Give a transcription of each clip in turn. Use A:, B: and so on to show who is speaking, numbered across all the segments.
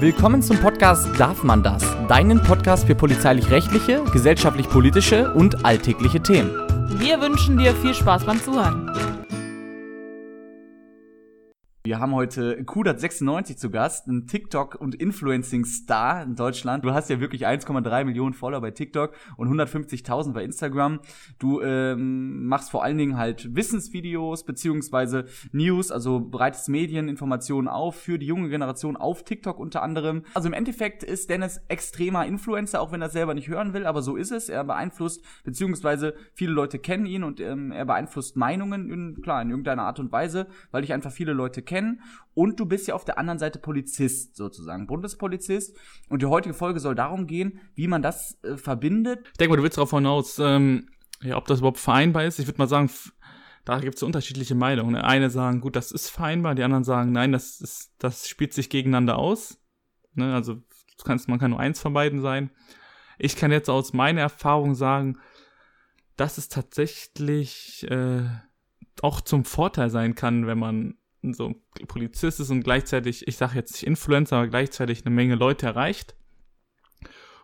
A: Willkommen zum Podcast Darf man das? Deinen Podcast für polizeilich-rechtliche, gesellschaftlich-politische und alltägliche Themen.
B: Wir wünschen dir viel Spaß beim Zuhören.
A: Wir haben heute Kudat96 zu Gast, ein TikTok- und Influencing-Star in Deutschland. Du hast ja wirklich 1,3 Millionen Follower bei TikTok und 150.000 bei Instagram. Du ähm, machst vor allen Dingen halt Wissensvideos beziehungsweise News, also bereitest Medieninformationen auf für die junge Generation auf TikTok unter anderem. Also im Endeffekt ist Dennis extremer Influencer, auch wenn er selber nicht hören will, aber so ist es. Er beeinflusst beziehungsweise viele Leute kennen ihn und ähm, er beeinflusst Meinungen in, klar in irgendeiner Art und Weise, weil ich einfach viele Leute kenne kennen. Und du bist ja auf der anderen Seite Polizist sozusagen, Bundespolizist. Und die heutige Folge soll darum gehen, wie man das äh, verbindet.
C: Ich denke mal, du willst darauf hinaus, ähm, ja, ob das überhaupt vereinbar ist. Ich würde mal sagen, da gibt es unterschiedliche Meinungen. Eine sagen, gut, das ist vereinbar, die anderen sagen, nein, das ist, das spielt sich gegeneinander aus. Ne? Also du kannst, man kann nur eins von beiden sein. Ich kann jetzt aus meiner Erfahrung sagen, dass es tatsächlich äh, auch zum Vorteil sein kann, wenn man so Polizist ist und gleichzeitig, ich sage jetzt nicht Influencer, aber gleichzeitig eine Menge Leute erreicht.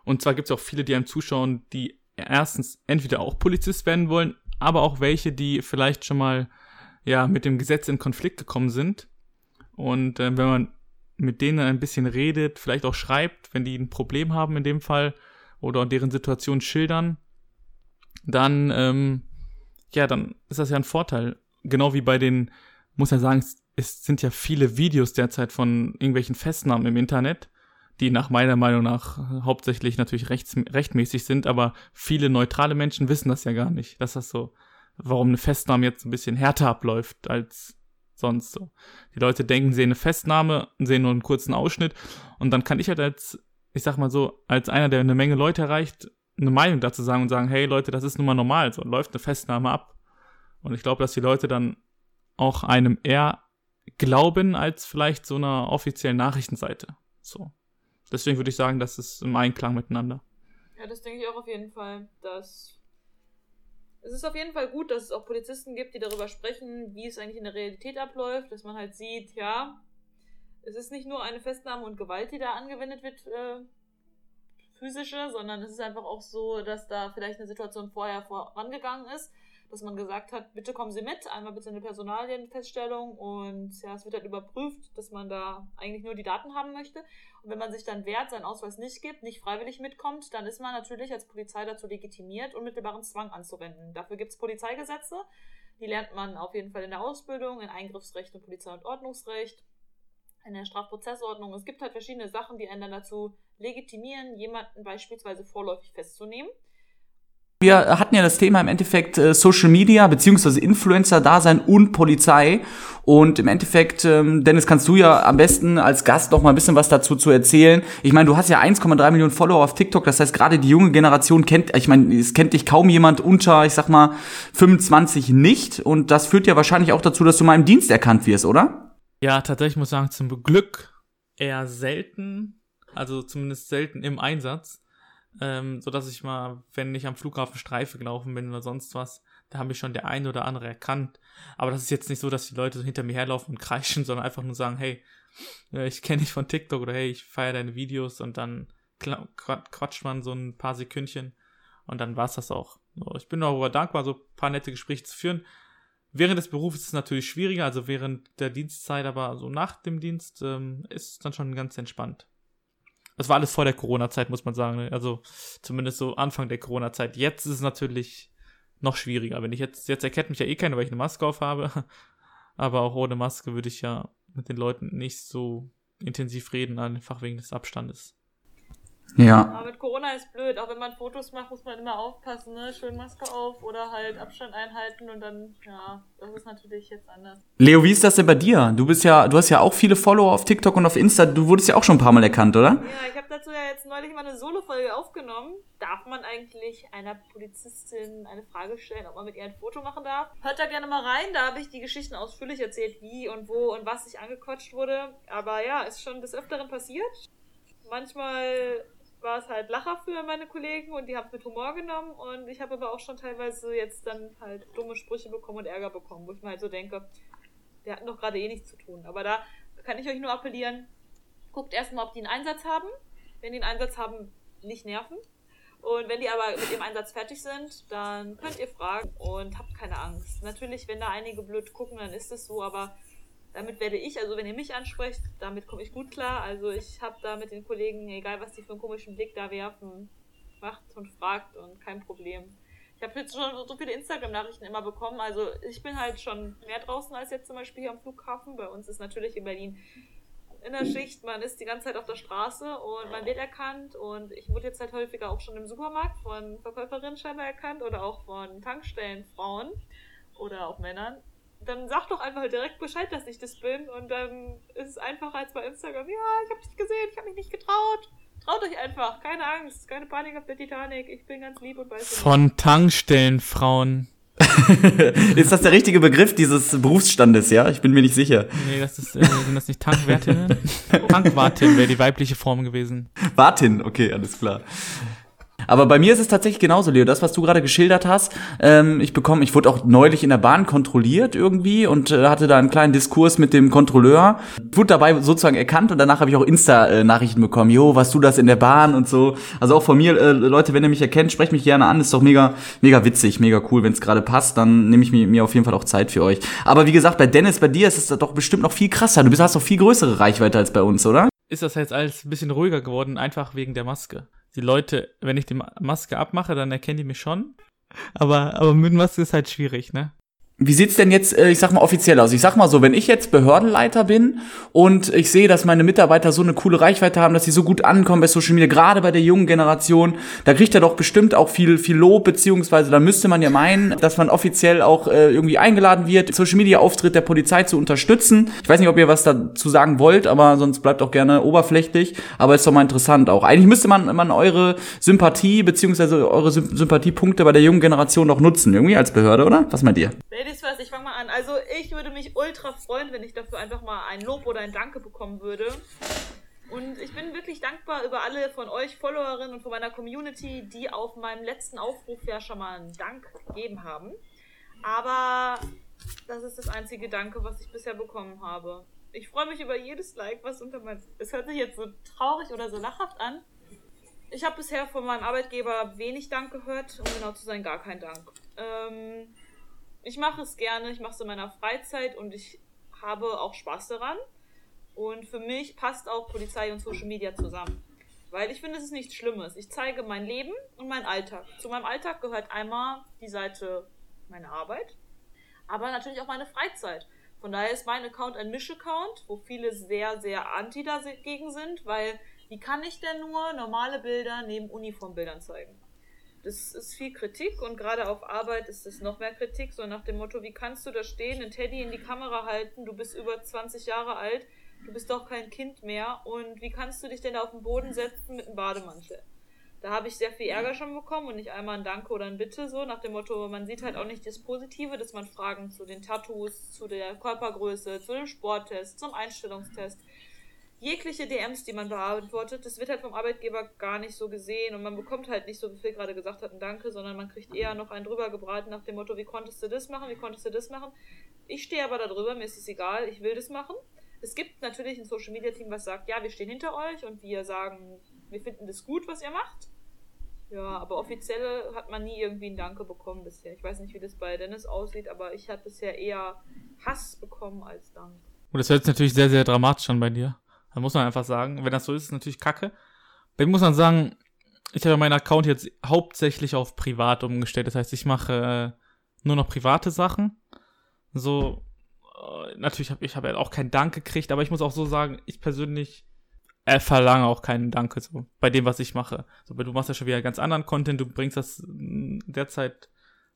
C: Und zwar gibt es auch viele, die einem zuschauen, die erstens entweder auch Polizist werden wollen, aber auch welche, die vielleicht schon mal ja mit dem Gesetz in Konflikt gekommen sind. Und äh, wenn man mit denen ein bisschen redet, vielleicht auch schreibt, wenn die ein Problem haben in dem Fall oder deren Situation schildern, dann ähm, ja, dann ist das ja ein Vorteil. Genau wie bei den, muss ja sagen, es sind ja viele Videos derzeit von irgendwelchen Festnahmen im Internet, die nach meiner Meinung nach hauptsächlich natürlich rechts, rechtmäßig sind, aber viele neutrale Menschen wissen das ja gar nicht, dass das so, warum eine Festnahme jetzt ein bisschen härter abläuft als sonst so. Die Leute denken, sehen eine Festnahme, sehen nur einen kurzen Ausschnitt und dann kann ich halt als, ich sag mal so, als einer, der eine Menge Leute erreicht, eine Meinung dazu sagen und sagen, hey Leute, das ist nun mal normal, so läuft eine Festnahme ab. Und ich glaube, dass die Leute dann auch einem eher glauben als vielleicht so einer offiziellen Nachrichtenseite. So. Deswegen würde ich sagen, das ist im Einklang miteinander.
B: Ja, das denke ich auch auf jeden Fall. Dass es ist auf jeden Fall gut, dass es auch Polizisten gibt, die darüber sprechen, wie es eigentlich in der Realität abläuft, dass man halt sieht, ja, es ist nicht nur eine Festnahme und Gewalt, die da angewendet wird, äh, physische, sondern es ist einfach auch so, dass da vielleicht eine Situation vorher vorangegangen ist dass man gesagt hat, bitte kommen Sie mit, einmal bitte eine Personalienfeststellung und ja, es wird halt überprüft, dass man da eigentlich nur die Daten haben möchte. Und wenn man sich dann wehrt, seinen Ausweis nicht gibt, nicht freiwillig mitkommt, dann ist man natürlich als Polizei dazu legitimiert, unmittelbaren Zwang anzuwenden. Dafür gibt es Polizeigesetze, die lernt man auf jeden Fall in der Ausbildung, in Eingriffsrecht und Polizei- und Ordnungsrecht, in der Strafprozessordnung. Es gibt halt verschiedene Sachen, die einen dann dazu legitimieren, jemanden beispielsweise vorläufig festzunehmen.
A: Wir hatten ja das Thema im Endeffekt äh, Social Media beziehungsweise Influencer-Dasein und Polizei. Und im Endeffekt, ähm, Dennis, kannst du ja am besten als Gast noch mal ein bisschen was dazu zu erzählen. Ich meine, du hast ja 1,3 Millionen Follower auf TikTok. Das heißt, gerade die junge Generation kennt, ich meine, es kennt dich kaum jemand unter, ich sag mal, 25 nicht. Und das führt ja wahrscheinlich auch dazu, dass du mal im Dienst erkannt wirst, oder?
C: Ja, tatsächlich muss ich sagen, zum Glück eher selten. Also zumindest selten im Einsatz ähm, so dass ich mal, wenn ich am Flughafen Streife gelaufen bin oder sonst was, da habe ich schon der eine oder andere erkannt. Aber das ist jetzt nicht so, dass die Leute so hinter mir herlaufen und kreischen, sondern einfach nur sagen, hey, ich kenne dich von TikTok oder hey, ich feiere deine Videos und dann quatscht man so ein paar Sekündchen und dann war es das auch. Ich bin darüber dankbar, so ein paar nette Gespräche zu führen. Während des Berufs ist es natürlich schwieriger, also während der Dienstzeit, aber so nach dem Dienst ähm, ist es dann schon ganz entspannt. Das war alles vor der Corona-Zeit, muss man sagen. Ne? Also zumindest so Anfang der Corona-Zeit. Jetzt ist es natürlich noch schwieriger. Wenn ich jetzt, jetzt erkennt mich ja eh keiner, weil ich eine Maske auf habe. Aber auch ohne Maske würde ich ja mit den Leuten nicht so intensiv reden, einfach wegen des Abstandes.
B: Ja. Aber mit Corona ist blöd. Auch wenn man Fotos macht, muss man immer aufpassen, ne? Schön Maske auf oder halt Abstand einhalten und dann, ja, das ist natürlich jetzt anders.
A: Leo, wie ist das denn bei dir? Du bist ja, du hast ja auch viele Follower auf TikTok und auf Insta. Du wurdest ja auch schon ein paar Mal erkannt, oder?
B: Ja, ich habe dazu ja jetzt neulich mal eine Solo-Folge aufgenommen. Darf man eigentlich einer Polizistin eine Frage stellen, ob man mit ihr ein Foto machen darf? Hört da gerne mal rein. Da habe ich die Geschichten ausführlich erzählt, wie und wo und was ich angequatscht wurde. Aber ja, ist schon des Öfteren passiert. Manchmal war es halt Lacher für meine Kollegen und die haben es mit Humor genommen und ich habe aber auch schon teilweise jetzt dann halt dumme Sprüche bekommen und Ärger bekommen, wo ich mir halt so denke, wir hatten doch gerade eh nichts zu tun. Aber da kann ich euch nur appellieren, Guckt erstmal, ob die einen Einsatz haben. Wenn die einen Einsatz haben, nicht nerven. Und wenn die aber mit dem Einsatz fertig sind, dann könnt ihr fragen und habt keine Angst. Natürlich, wenn da einige blöd gucken, dann ist es so, aber damit werde ich, also wenn ihr mich ansprecht, damit komme ich gut klar. Also ich habe da mit den Kollegen, egal was die für einen komischen Blick da werfen, macht und fragt und kein Problem. Ich habe jetzt schon so viele Instagram-Nachrichten immer bekommen. Also ich bin halt schon mehr draußen als jetzt zum Beispiel hier am Flughafen. Bei uns ist natürlich in Berlin in der Schicht, man ist die ganze Zeit auf der Straße und man wird erkannt und ich wurde jetzt halt häufiger auch schon im Supermarkt von Verkäuferinnen scheinbar erkannt oder auch von Tankstellenfrauen oder auch Männern. Dann sag doch einfach direkt Bescheid, dass ich das bin und dann ist es einfacher als bei Instagram. Ja, ich habe dich gesehen, ich habe mich nicht getraut. Traut euch einfach, keine Angst, keine Panik auf der Titanic. Ich bin ganz lieb und weiß
C: Von Tankstellenfrauen.
A: ist das der richtige Begriff dieses Berufsstandes, ja? Ich bin mir nicht sicher.
C: Nee, das ist, äh, sind das nicht Tankwartinnen? Tankwartin wäre die weibliche Form gewesen.
A: Wartin, okay, alles klar. Aber bei mir ist es tatsächlich genauso, Leo. Das, was du gerade geschildert hast, ähm, ich bekomme, ich wurde auch neulich in der Bahn kontrolliert irgendwie und äh, hatte da einen kleinen Diskurs mit dem Kontrolleur. Wurde dabei sozusagen erkannt und danach habe ich auch Insta-Nachrichten bekommen. Jo, was du das in der Bahn und so. Also auch von mir, äh, Leute, wenn ihr mich erkennt, sprecht mich gerne an. Ist doch mega, mega witzig, mega cool. Wenn es gerade passt, dann nehme ich mir, mir auf jeden Fall auch Zeit für euch. Aber wie gesagt, bei Dennis, bei dir ist es doch bestimmt noch viel krasser. Du bist, hast doch viel größere Reichweite als bei uns, oder?
C: Ist das jetzt alles ein bisschen ruhiger geworden, einfach wegen der Maske? Die Leute, wenn ich die Maske abmache, dann erkennen die mich schon. Aber, aber mit Maske ist halt schwierig, ne?
A: Wie sieht's denn jetzt, äh, ich sag mal, offiziell aus? Ich sag mal so, wenn ich jetzt Behördenleiter bin und ich sehe, dass meine Mitarbeiter so eine coole Reichweite haben, dass sie so gut ankommen bei Social Media, gerade bei der jungen Generation, da kriegt er doch bestimmt auch viel, viel Lob, beziehungsweise da müsste man ja meinen, dass man offiziell auch äh, irgendwie eingeladen wird, Social Media Auftritt der Polizei zu unterstützen. Ich weiß nicht, ob ihr was dazu sagen wollt, aber sonst bleibt auch gerne oberflächlich, aber ist doch mal interessant auch. Eigentlich müsste man, man eure Sympathie, beziehungsweise eure Sympathiepunkte bei der jungen Generation noch nutzen, irgendwie als Behörde, oder? Was meint ihr?
B: Ladies first, ich fange mal an. Also ich würde mich ultra freuen, wenn ich dafür einfach mal ein Lob oder ein Danke bekommen würde. Und ich bin wirklich dankbar über alle von euch Followerinnen und von meiner Community, die auf meinem letzten Aufruf ja schon mal einen Dank gegeben haben. Aber das ist das einzige Danke, was ich bisher bekommen habe. Ich freue mich über jedes Like, was unter meinem. Es hört sich jetzt so traurig oder so lachhaft an. Ich habe bisher von meinem Arbeitgeber wenig Dank gehört, um genau zu sein, gar kein Dank. Ähm, ich mache es gerne, ich mache es in meiner Freizeit und ich habe auch Spaß daran. Und für mich passt auch Polizei und Social Media zusammen. Weil ich finde, es ist nichts Schlimmes. Ich zeige mein Leben und meinen Alltag. Zu meinem Alltag gehört einmal die Seite meine Arbeit, aber natürlich auch meine Freizeit. Von daher ist mein Account ein Misch-Account, wo viele sehr, sehr anti dagegen sind, weil wie kann ich denn nur normale Bilder neben Uniformbildern zeigen? Das ist viel Kritik und gerade auf Arbeit ist es noch mehr Kritik, so nach dem Motto, wie kannst du da stehen, einen Teddy in die Kamera halten, du bist über 20 Jahre alt, du bist doch kein Kind mehr und wie kannst du dich denn auf den Boden setzen mit einem Bademantel? Da habe ich sehr viel Ärger schon bekommen und nicht einmal ein Danke oder ein Bitte, so nach dem Motto, man sieht halt auch nicht das Positive, dass man Fragen zu den Tattoos, zu der Körpergröße, zu dem Sporttest, zum Einstellungstest, jegliche DMs, die man beantwortet, das wird halt vom Arbeitgeber gar nicht so gesehen und man bekommt halt nicht so, wie Phil gerade gesagt hat, ein Danke, sondern man kriegt eher noch einen drüber gebraten nach dem Motto, wie konntest du das machen, wie konntest du das machen. Ich stehe aber da drüber, mir ist es egal, ich will das machen. Es gibt natürlich ein Social Media Team, was sagt, ja, wir stehen hinter euch und wir sagen, wir finden das gut, was ihr macht. Ja, aber offiziell hat man nie irgendwie ein Danke bekommen bisher. Ich weiß nicht, wie das bei Dennis aussieht, aber ich habe bisher eher Hass bekommen als Dank.
C: Und das hört sich natürlich sehr, sehr dramatisch an bei dir. Da muss man einfach sagen, wenn das so ist, ist natürlich kacke. Dann muss man sagen, ich habe meinen Account jetzt hauptsächlich auf privat umgestellt. Das heißt, ich mache äh, nur noch private Sachen. So, äh, natürlich habe ich hab auch keinen Dank gekriegt, aber ich muss auch so sagen, ich persönlich äh, verlange auch keinen Danke so, bei dem, was ich mache. So, weil du machst ja schon wieder ganz anderen Content, du bringst das mm, derzeit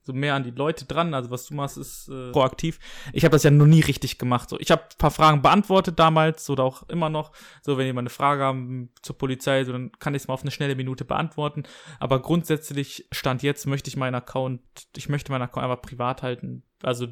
C: so mehr an die Leute dran. Also was du machst, ist äh, proaktiv. Ich habe das ja noch nie richtig gemacht. So, ich habe paar Fragen beantwortet damals oder auch immer noch. So, wenn jemand eine Frage haben zur Polizei, so, dann kann ich es mal auf eine schnelle Minute beantworten. Aber grundsätzlich stand jetzt möchte ich meinen Account, ich möchte meinen Account einfach privat halten. Also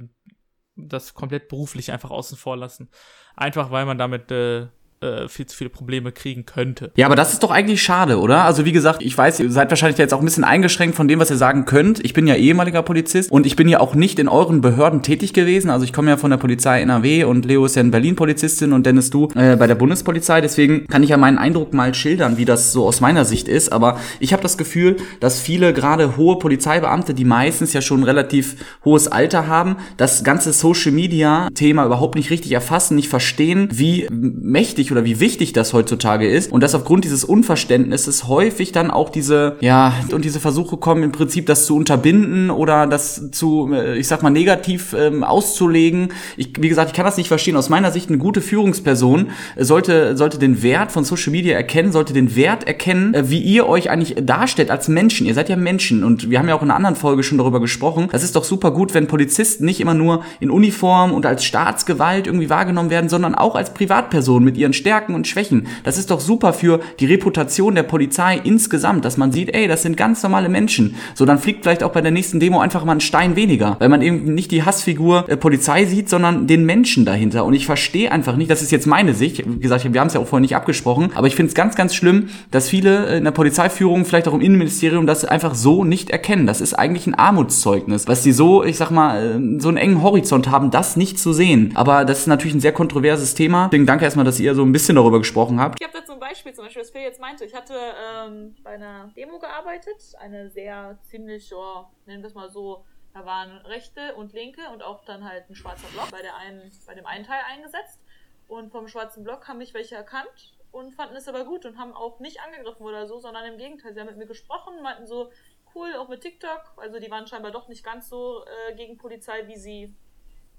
C: das komplett beruflich einfach außen vor lassen. Einfach weil man damit äh, äh, viel zu viele Probleme kriegen könnte.
A: Ja, aber das ist doch eigentlich schade, oder? Also wie gesagt, ich weiß, ihr seid wahrscheinlich jetzt auch ein bisschen eingeschränkt von dem, was ihr sagen könnt. Ich bin ja ehemaliger Polizist und ich bin ja auch nicht in euren Behörden tätig gewesen. Also ich komme ja von der Polizei NRW und Leo ist ja in Berlin Polizistin und Dennis du äh, bei der Bundespolizei. Deswegen kann ich ja meinen Eindruck mal schildern, wie das so aus meiner Sicht ist. Aber ich habe das Gefühl, dass viele gerade hohe Polizeibeamte, die meistens ja schon relativ hohes Alter haben, das ganze Social Media Thema überhaupt nicht richtig erfassen, nicht verstehen, wie mächtig oder wie wichtig das heutzutage ist und dass aufgrund dieses Unverständnisses häufig dann auch diese, ja, und diese Versuche kommen, im Prinzip das zu unterbinden oder das zu, äh, ich sag mal, negativ ähm, auszulegen. Ich, wie gesagt, ich kann das nicht verstehen. Aus meiner Sicht eine gute Führungsperson sollte, sollte den Wert von Social Media erkennen, sollte den Wert erkennen, äh, wie ihr euch eigentlich darstellt als Menschen. Ihr seid ja Menschen und wir haben ja auch in einer anderen Folge schon darüber gesprochen. Das ist doch super gut, wenn Polizisten nicht immer nur in Uniform und als Staatsgewalt irgendwie wahrgenommen werden, sondern auch als Privatperson mit ihren Stärken und Schwächen. Das ist doch super für die Reputation der Polizei insgesamt, dass man sieht, ey, das sind ganz normale Menschen. So, dann fliegt vielleicht auch bei der nächsten Demo einfach mal ein Stein weniger, weil man eben nicht die Hassfigur äh, Polizei sieht, sondern den Menschen dahinter. Und ich verstehe einfach nicht, das ist jetzt meine Sicht, wie gesagt, wir haben es ja auch vorher nicht abgesprochen, aber ich finde es ganz, ganz schlimm, dass viele äh, in der Polizeiführung, vielleicht auch im Innenministerium, das einfach so nicht erkennen. Das ist eigentlich ein Armutszeugnis, was die so, ich sag mal, äh, so einen engen Horizont haben, das nicht zu sehen. Aber das ist natürlich ein sehr kontroverses Thema. Deswegen danke erstmal, dass ihr so ein bisschen darüber gesprochen habt.
B: Ich habe da zum Beispiel, zum Beispiel, was Phil jetzt meinte, ich hatte ähm, bei einer Demo gearbeitet, eine sehr ziemlich, oh, nennen wir es mal so, da waren Rechte und Linke und auch dann halt ein schwarzer Block bei, der einen, bei dem einen Teil eingesetzt. Und vom schwarzen Block haben mich welche erkannt und fanden es aber gut und haben auch nicht angegriffen oder so, sondern im Gegenteil. Sie haben mit mir gesprochen, meinten so, cool, auch mit TikTok. Also die waren scheinbar doch nicht ganz so äh, gegen Polizei, wie sie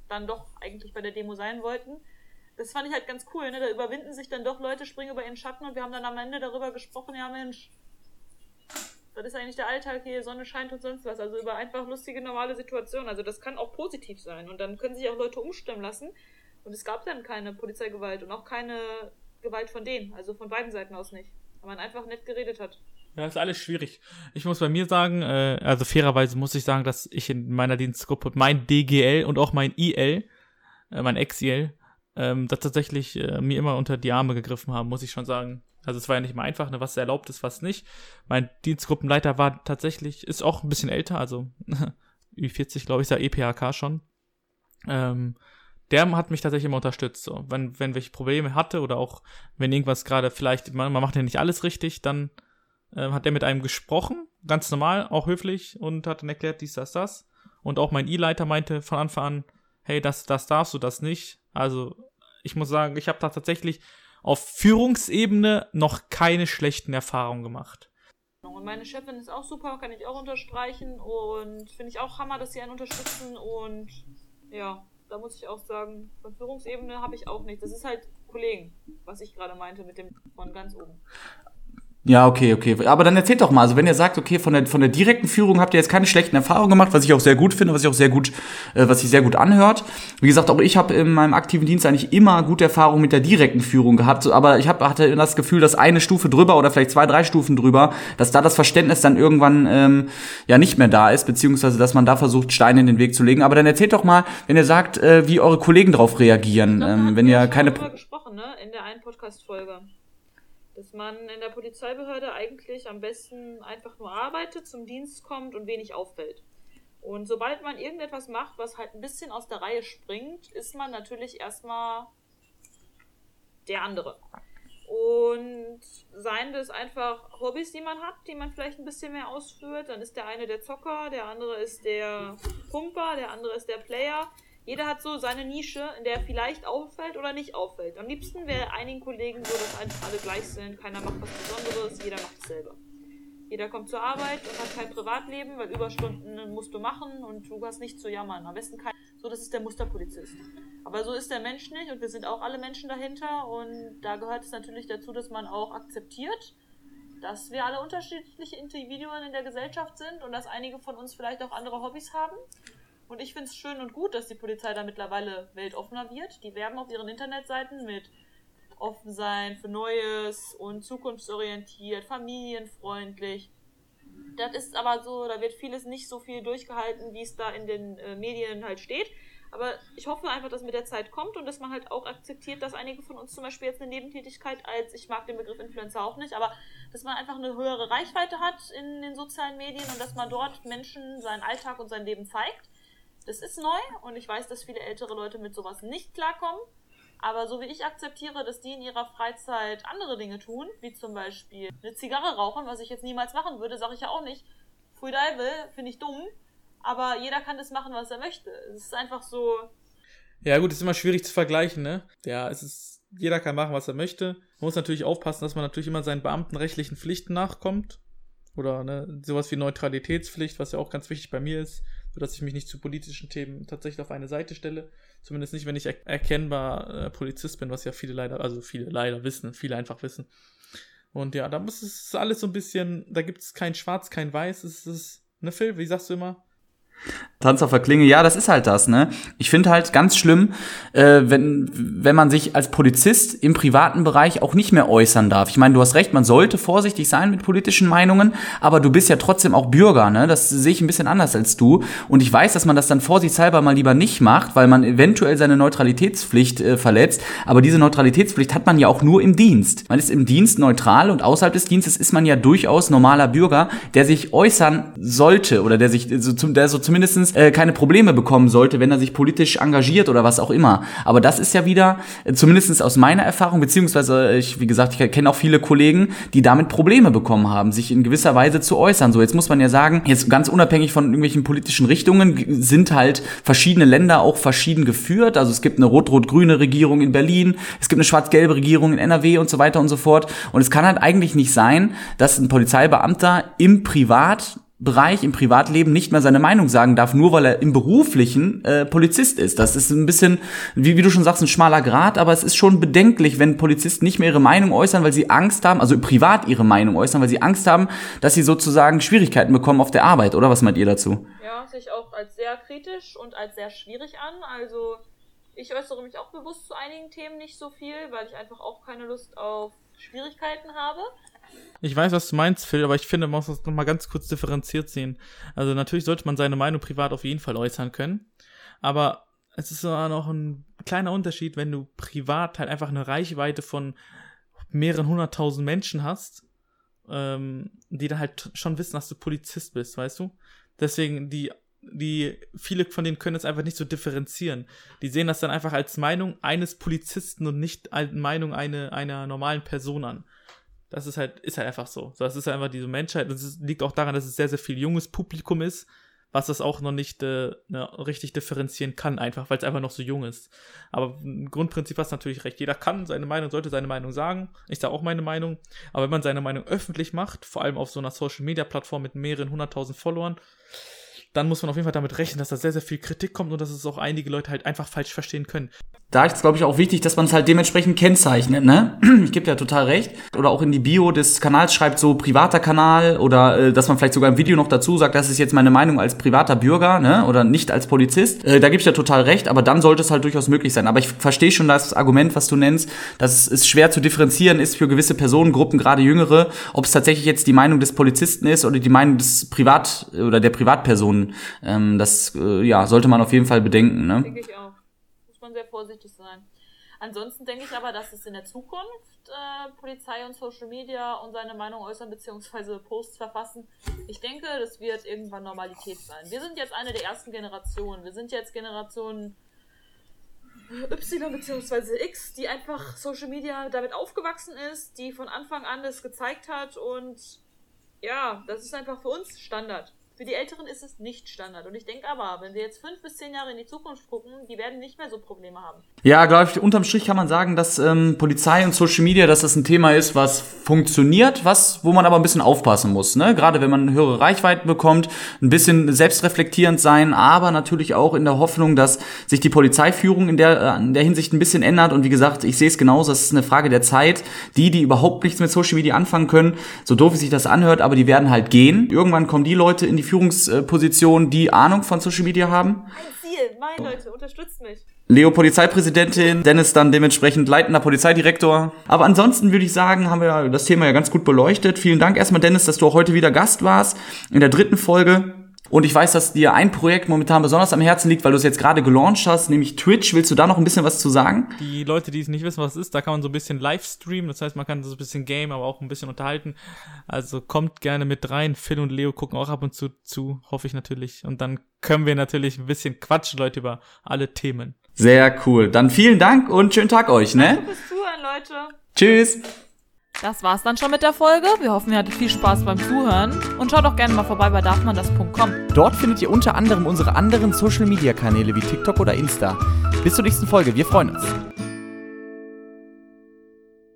B: dann doch eigentlich bei der Demo sein wollten. Das fand ich halt ganz cool, ne? Da überwinden sich dann doch Leute, springen über ihren Schatten und wir haben dann am Ende darüber gesprochen, ja Mensch, das ist eigentlich der Alltag hier, Sonne scheint und sonst was. Also über einfach lustige, normale Situationen. Also das kann auch positiv sein. Und dann können sich auch Leute umstimmen lassen. Und es gab dann keine Polizeigewalt und auch keine Gewalt von denen. Also von beiden Seiten aus nicht. Weil man einfach nett geredet hat.
C: Ja, ist alles schwierig. Ich muss bei mir sagen, äh, also fairerweise muss ich sagen, dass ich in meiner Dienstgruppe mein DGL und auch mein IL, äh, mein XIL, ähm, da tatsächlich äh, mir immer unter die Arme gegriffen haben, muss ich schon sagen. Also es war ja nicht mal einfach, ne, was erlaubt ist, was nicht. Mein Dienstgruppenleiter war tatsächlich, ist auch ein bisschen älter, also wie 40, glaube ich, ist ja EPHK schon. Ähm, der hat mich tatsächlich immer unterstützt. So. Wenn, wenn ich Probleme hatte oder auch wenn irgendwas gerade vielleicht, man, man macht ja nicht alles richtig, dann äh, hat er mit einem gesprochen, ganz normal, auch höflich und hat dann erklärt, dies, das, das. Und auch mein E-Leiter meinte von Anfang an, hey, das, das darfst du, das nicht. Also ich muss sagen, ich habe da tatsächlich auf Führungsebene noch keine schlechten Erfahrungen gemacht.
B: Und meine Chefin ist auch super, kann ich auch unterstreichen und finde ich auch Hammer, dass sie einen unterstützen und ja, da muss ich auch sagen, von Führungsebene habe ich auch nicht. Das ist halt Kollegen, was ich gerade meinte mit dem von ganz oben.
A: Ja, okay, okay. Aber dann erzählt doch mal, also wenn ihr sagt, okay, von der, von der direkten Führung habt ihr jetzt keine schlechten Erfahrungen gemacht, was ich auch sehr gut finde, was ich auch sehr gut, äh, was sich sehr gut anhört. Wie gesagt, auch ich habe in meinem aktiven Dienst eigentlich immer gute Erfahrungen mit der direkten Führung gehabt, aber ich hab, hatte das Gefühl, dass eine Stufe drüber oder vielleicht zwei, drei Stufen drüber, dass da das Verständnis dann irgendwann ähm, ja nicht mehr da ist, beziehungsweise dass man da versucht, Steine in den Weg zu legen. Aber dann erzählt doch mal, wenn ihr sagt, äh, wie eure Kollegen darauf reagieren, ähm, wenn ihr keine...
B: gesprochen, ne? In der einen Podcast-Folge dass man in der Polizeibehörde eigentlich am besten einfach nur arbeitet, zum Dienst kommt und wenig auffällt. Und sobald man irgendetwas macht, was halt ein bisschen aus der Reihe springt, ist man natürlich erstmal der andere. Und seien das einfach Hobbys, die man hat, die man vielleicht ein bisschen mehr ausführt, dann ist der eine der Zocker, der andere ist der Pumper, der andere ist der Player. Jeder hat so seine Nische, in der er vielleicht auffällt oder nicht auffällt. Am liebsten wäre einigen Kollegen so, dass einfach alle gleich sind, keiner macht was Besonderes, jeder macht dasselbe. Jeder kommt zur Arbeit und hat kein Privatleben, weil Überstunden musst du machen und du hast nichts zu jammern. Am besten kein. So, das ist der Musterpolizist. Aber so ist der Mensch nicht und wir sind auch alle Menschen dahinter und da gehört es natürlich dazu, dass man auch akzeptiert, dass wir alle unterschiedliche Individuen in der Gesellschaft sind und dass einige von uns vielleicht auch andere Hobbys haben und ich finde es schön und gut, dass die Polizei da mittlerweile weltoffener wird. Die werben auf ihren Internetseiten mit offen sein für Neues und zukunftsorientiert, familienfreundlich. Das ist aber so, da wird vieles nicht so viel durchgehalten, wie es da in den äh, Medien halt steht. Aber ich hoffe einfach, dass mit der Zeit kommt und dass man halt auch akzeptiert, dass einige von uns zum Beispiel jetzt eine Nebentätigkeit als, ich mag den Begriff Influencer auch nicht, aber dass man einfach eine höhere Reichweite hat in den sozialen Medien und dass man dort Menschen seinen Alltag und sein Leben zeigt. Das ist neu und ich weiß, dass viele ältere Leute mit sowas nicht klarkommen. Aber so wie ich akzeptiere, dass die in ihrer Freizeit andere Dinge tun, wie zum Beispiel eine Zigarre rauchen, was ich jetzt niemals machen würde, sage ich ja auch nicht. Free Dive finde ich dumm, aber jeder kann das machen, was er möchte. Es ist einfach so.
C: Ja, gut, ist immer schwierig zu vergleichen, ne? Ja, es ist, jeder kann machen, was er möchte. Man muss natürlich aufpassen, dass man natürlich immer seinen beamtenrechtlichen Pflichten nachkommt. Oder ne, sowas wie Neutralitätspflicht, was ja auch ganz wichtig bei mir ist, sodass ich mich nicht zu politischen Themen tatsächlich auf eine Seite stelle. Zumindest nicht, wenn ich er erkennbar äh, Polizist bin, was ja viele leider, also viele leider wissen, viele einfach wissen. Und ja, da muss es alles so ein bisschen, da gibt es kein Schwarz, kein Weiß, es ist, ne Phil, wie sagst du immer?
A: Tanz auf der Klinge, ja, das ist halt das, ne? Ich finde halt ganz schlimm, äh, wenn, wenn man sich als Polizist im privaten Bereich auch nicht mehr äußern darf. Ich meine, du hast recht, man sollte vorsichtig sein mit politischen Meinungen, aber du bist ja trotzdem auch Bürger, ne? Das sehe ich ein bisschen anders als du. Und ich weiß, dass man das dann vorsichtshalber mal lieber nicht macht, weil man eventuell seine Neutralitätspflicht äh, verletzt. Aber diese Neutralitätspflicht hat man ja auch nur im Dienst. Man ist im Dienst neutral und außerhalb des Dienstes ist man ja durchaus normaler Bürger, der sich äußern sollte oder der sich so, der so zumindest äh, keine Probleme bekommen sollte, wenn er sich politisch engagiert oder was auch immer. Aber das ist ja wieder, äh, zumindest aus meiner Erfahrung, beziehungsweise äh, ich, wie gesagt, ich kenne auch viele Kollegen, die damit Probleme bekommen haben, sich in gewisser Weise zu äußern. So, jetzt muss man ja sagen, jetzt ganz unabhängig von irgendwelchen politischen Richtungen sind halt verschiedene Länder auch verschieden geführt. Also es gibt eine rot-rot-grüne Regierung in Berlin, es gibt eine schwarz-gelbe Regierung in NRW und so weiter und so fort. Und es kann halt eigentlich nicht sein, dass ein Polizeibeamter im Privat Bereich im Privatleben nicht mehr seine Meinung sagen darf, nur weil er im beruflichen äh, Polizist ist. Das ist ein bisschen, wie, wie du schon sagst, ein schmaler Grad, aber es ist schon bedenklich, wenn Polizisten nicht mehr ihre Meinung äußern, weil sie Angst haben, also privat ihre Meinung äußern, weil sie Angst haben, dass sie sozusagen Schwierigkeiten bekommen auf der Arbeit, oder? Was meint ihr dazu?
B: Ja, sehe ich auch als sehr kritisch und als sehr schwierig an. Also ich äußere mich auch bewusst zu einigen Themen nicht so viel, weil ich einfach auch keine Lust auf Schwierigkeiten habe.
C: Ich weiß, was du meinst, Phil, aber ich finde, man muss das nochmal ganz kurz differenziert sehen. Also natürlich sollte man seine Meinung privat auf jeden Fall äußern können, aber es ist auch noch ein kleiner Unterschied, wenn du privat halt einfach eine Reichweite von mehreren hunderttausend Menschen hast, ähm, die dann halt schon wissen, dass du Polizist bist, weißt du? Deswegen, die, die, viele von denen können es einfach nicht so differenzieren. Die sehen das dann einfach als Meinung eines Polizisten und nicht als Meinung eine, einer normalen Person an. Das ist halt, ist halt einfach so. Das ist einfach diese Menschheit. Und es liegt auch daran, dass es sehr, sehr viel junges Publikum ist, was das auch noch nicht äh, ne, richtig differenzieren kann, einfach, weil es einfach noch so jung ist. Aber im Grundprinzip hast du natürlich recht. Jeder kann seine Meinung, sollte seine Meinung sagen. Ich sage auch meine Meinung. Aber wenn man seine Meinung öffentlich macht, vor allem auf so einer Social Media Plattform mit mehreren hunderttausend Followern, dann muss man auf jeden Fall damit rechnen, dass da sehr, sehr viel Kritik kommt und dass es auch einige Leute halt einfach falsch verstehen können.
A: Da ist es, glaube ich, auch wichtig, dass man es halt dementsprechend kennzeichnet, ne? Ich gebe ja total recht. Oder auch in die Bio des Kanals schreibt so privater Kanal oder äh, dass man vielleicht sogar im Video noch dazu sagt, das ist jetzt meine Meinung als privater Bürger, ne? Oder nicht als Polizist. Äh, da gebe ich ja total recht, aber dann sollte es halt durchaus möglich sein. Aber ich verstehe schon das Argument, was du nennst, dass es schwer zu differenzieren ist für gewisse Personengruppen, gerade jüngere, ob es tatsächlich jetzt die Meinung des Polizisten ist oder die Meinung des Privat- oder der Privatpersonen. Ähm, das äh, ja, sollte man auf jeden Fall bedenken. Ne?
B: Denke ich auch. Muss man sehr vorsichtig sein. Ansonsten denke ich aber, dass es in der Zukunft äh, Polizei und Social Media und seine Meinung äußern bzw. Posts verfassen. Ich denke, das wird irgendwann Normalität sein. Wir sind jetzt eine der ersten Generationen. Wir sind jetzt Generation Y bzw. X, die einfach Social Media damit aufgewachsen ist, die von Anfang an das gezeigt hat und ja, das ist einfach für uns Standard. Für die Älteren ist es nicht Standard. Und ich denke aber, wenn wir jetzt fünf bis zehn Jahre in die Zukunft gucken, die werden nicht mehr so Probleme haben.
A: Ja, glaube ich, unterm Strich kann man sagen, dass ähm, Polizei und Social Media, dass das ein Thema ist, was funktioniert, was, wo man aber ein bisschen aufpassen muss. Ne? Gerade wenn man höhere Reichweiten bekommt, ein bisschen selbstreflektierend sein, aber natürlich auch in der Hoffnung, dass sich die Polizeiführung in der, äh, in der Hinsicht ein bisschen ändert. Und wie gesagt, ich sehe es genauso, das ist eine Frage der Zeit. Die, die überhaupt nichts mit Social Media anfangen können, so doof wie sich das anhört, aber die werden halt gehen. Irgendwann kommen die Leute in die Führungspositionen, die Ahnung von Social Media haben.
B: Ein Ziel, mein Leute, unterstützt mich.
A: Leo Polizeipräsidentin, Dennis dann dementsprechend leitender Polizeidirektor. Aber ansonsten würde ich sagen, haben wir das Thema ja ganz gut beleuchtet. Vielen Dank erstmal, Dennis, dass du auch heute wieder Gast warst in der dritten Folge. Und ich weiß, dass dir ein Projekt momentan besonders am Herzen liegt, weil du es jetzt gerade gelauncht hast, nämlich Twitch. Willst du da noch ein bisschen was zu sagen?
C: Die Leute, die es nicht wissen, was es ist, da kann man so ein bisschen live streamen. Das heißt, man kann so ein bisschen game, aber auch ein bisschen unterhalten. Also kommt gerne mit rein. Phil und Leo gucken auch ab und zu zu, hoffe ich natürlich. Und dann können wir natürlich ein bisschen quatschen, Leute, über alle Themen.
A: Sehr cool. Dann vielen Dank und schönen Tag euch, ne?
B: Danke fürs Zuhören, Leute.
A: Tschüss.
B: Das war's dann schon mit der Folge. Wir hoffen, ihr hattet viel Spaß beim Zuhören. Und schaut doch gerne mal vorbei bei darfmandas.com.
D: Dort findet ihr unter anderem unsere anderen Social Media Kanäle wie TikTok oder Insta. Bis zur nächsten Folge. Wir freuen uns.